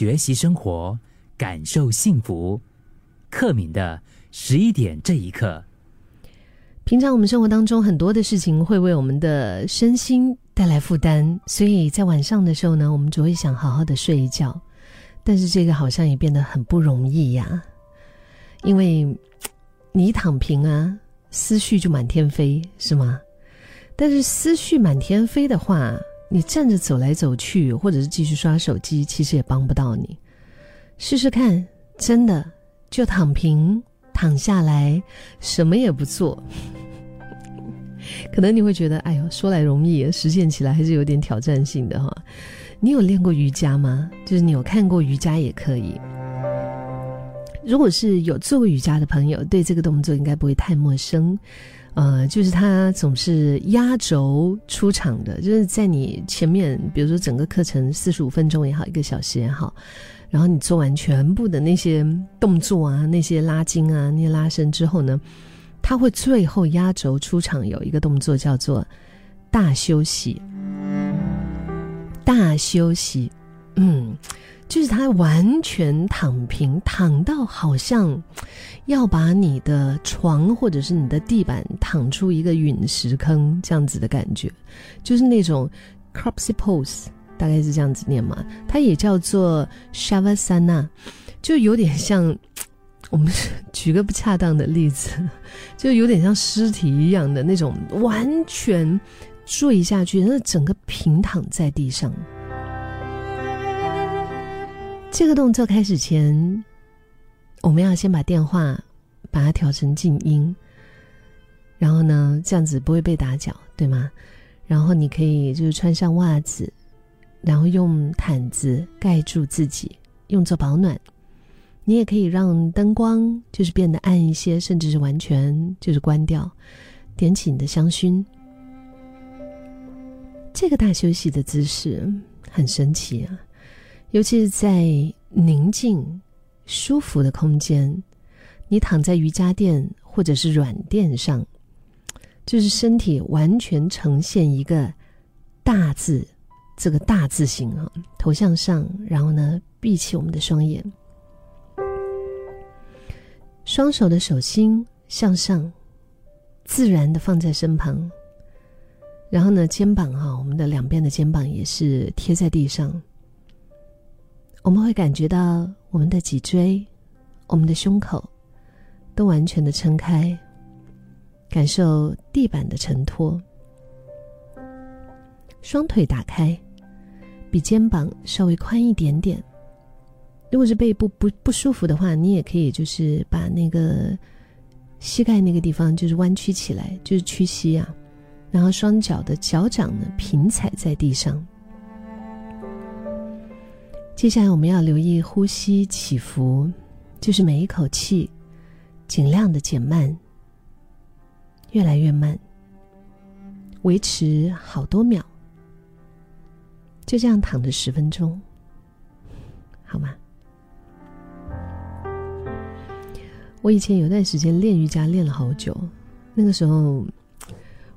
学习生活，感受幸福。克敏的十一点这一刻。平常我们生活当中很多的事情会为我们的身心带来负担，所以在晚上的时候呢，我们只会想好好的睡一觉。但是这个好像也变得很不容易呀，因为你一躺平啊，思绪就满天飞，是吗？但是思绪满天飞的话，你站着走来走去，或者是继续刷手机，其实也帮不到你。试试看，真的就躺平，躺下来，什么也不做。可能你会觉得，哎呦，说来容易，实现起来还是有点挑战性的哈。你有练过瑜伽吗？就是你有看过瑜伽也可以。如果是有做过瑜伽的朋友，对这个动作应该不会太陌生。呃，就是它总是压轴出场的，就是在你前面，比如说整个课程四十五分钟也好，一个小时也好，然后你做完全部的那些动作啊，那些拉筋啊，那些拉伸之后呢？他会最后压轴出场，有一个动作叫做大休息。大休息，嗯，就是他完全躺平，躺到好像 要把你的床或者是你的地板躺出一个陨石坑这样子的感觉，就是那种 cropsy pose，大概是这样子念嘛。它也叫做 shavasana，就有点像。我们 举个不恰当的例子，就有点像尸体一样的那种，完全坠下去，那整个平躺在地上。这个动作开始前，我们要先把电话把它调成静音，然后呢，这样子不会被打搅，对吗？然后你可以就是穿上袜子，然后用毯子盖住自己，用作保暖。你也可以让灯光就是变得暗一些，甚至是完全就是关掉，点起你的香薰。这个大休息的姿势很神奇啊，尤其是在宁静、舒服的空间，你躺在瑜伽垫或者是软垫上，就是身体完全呈现一个大字，这个大字形啊，头向上，然后呢，闭起我们的双眼。双手的手心向上，自然的放在身旁。然后呢，肩膀哈，我们的两边的肩膀也是贴在地上。我们会感觉到我们的脊椎、我们的胸口都完全的撑开，感受地板的承托。双腿打开，比肩膀稍微宽一点点。如果是背部不不舒服的话，你也可以就是把那个膝盖那个地方就是弯曲起来，就是屈膝啊，然后双脚的脚掌呢平踩在地上。接下来我们要留意呼吸起伏，就是每一口气尽量的减慢，越来越慢，维持好多秒，就这样躺着十分钟，好吗？我以前有段时间练瑜伽练了好久，那个时候，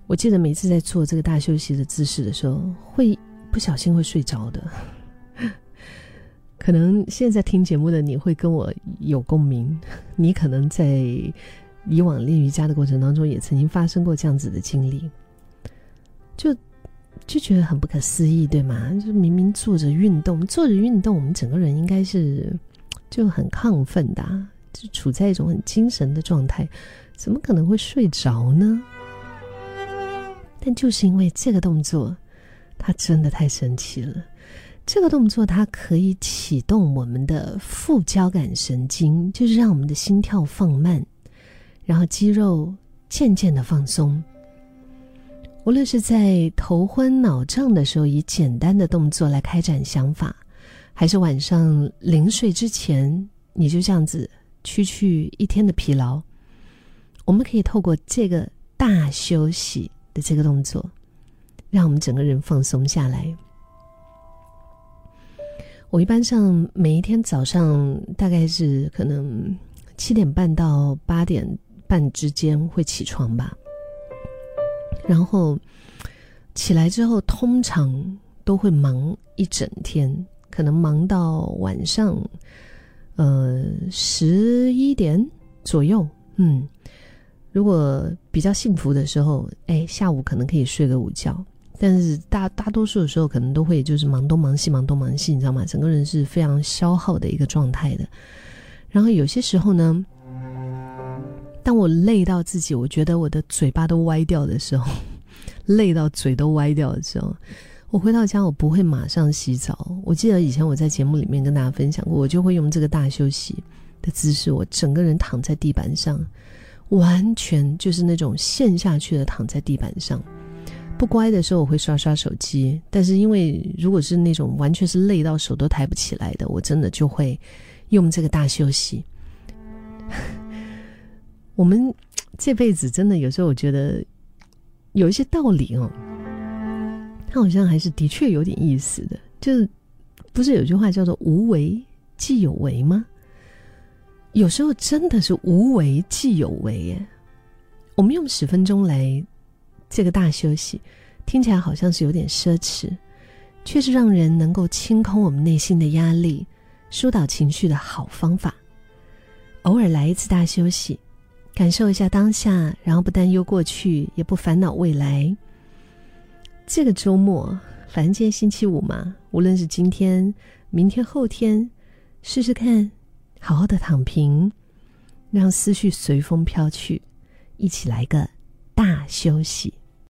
我记得每次在做这个大休息的姿势的时候，会不小心会睡着的。可能现在听节目的你会跟我有共鸣，你可能在以往练瑜伽的过程当中也曾经发生过这样子的经历，就就觉得很不可思议，对吗？就明明做着运动，做着运动，我们整个人应该是就很亢奋的。就处在一种很精神的状态，怎么可能会睡着呢？但就是因为这个动作，它真的太神奇了。这个动作它可以启动我们的副交感神经，就是让我们的心跳放慢，然后肌肉渐渐的放松。无论是在头昏脑胀的时候，以简单的动作来开展想法，还是晚上临睡之前，你就这样子。去去一天的疲劳，我们可以透过这个大休息的这个动作，让我们整个人放松下来。我一般上每一天早上大概是可能七点半到八点半之间会起床吧，然后起来之后通常都会忙一整天。可能忙到晚上，呃，十一点左右。嗯，如果比较幸福的时候，哎，下午可能可以睡个午觉。但是大大多数的时候，可能都会就是忙东忙西，忙东忙西，你知道吗？整个人是非常消耗的一个状态的。然后有些时候呢，当我累到自己，我觉得我的嘴巴都歪掉的时候，累到嘴都歪掉的时候。我回到家，我不会马上洗澡。我记得以前我在节目里面跟大家分享过，我就会用这个大休息的姿势，我整个人躺在地板上，完全就是那种陷下去的躺在地板上。不乖的时候，我会刷刷手机。但是因为如果是那种完全是累到手都抬不起来的，我真的就会用这个大休息。我们这辈子真的有时候，我觉得有一些道理哦。他好像还是的确有点意思的，就是不是有句话叫做“无为即有为”吗？有时候真的是无为即有为耶。我们用十分钟来这个大休息，听起来好像是有点奢侈，却是让人能够清空我们内心的压力、疏导情绪的好方法。偶尔来一次大休息，感受一下当下，然后不担忧过去，也不烦恼未来。这个周末，反正今天星期五嘛，无论是今天、明天、后天，试试看，好好的躺平，让思绪随风飘去，一起来个大休息。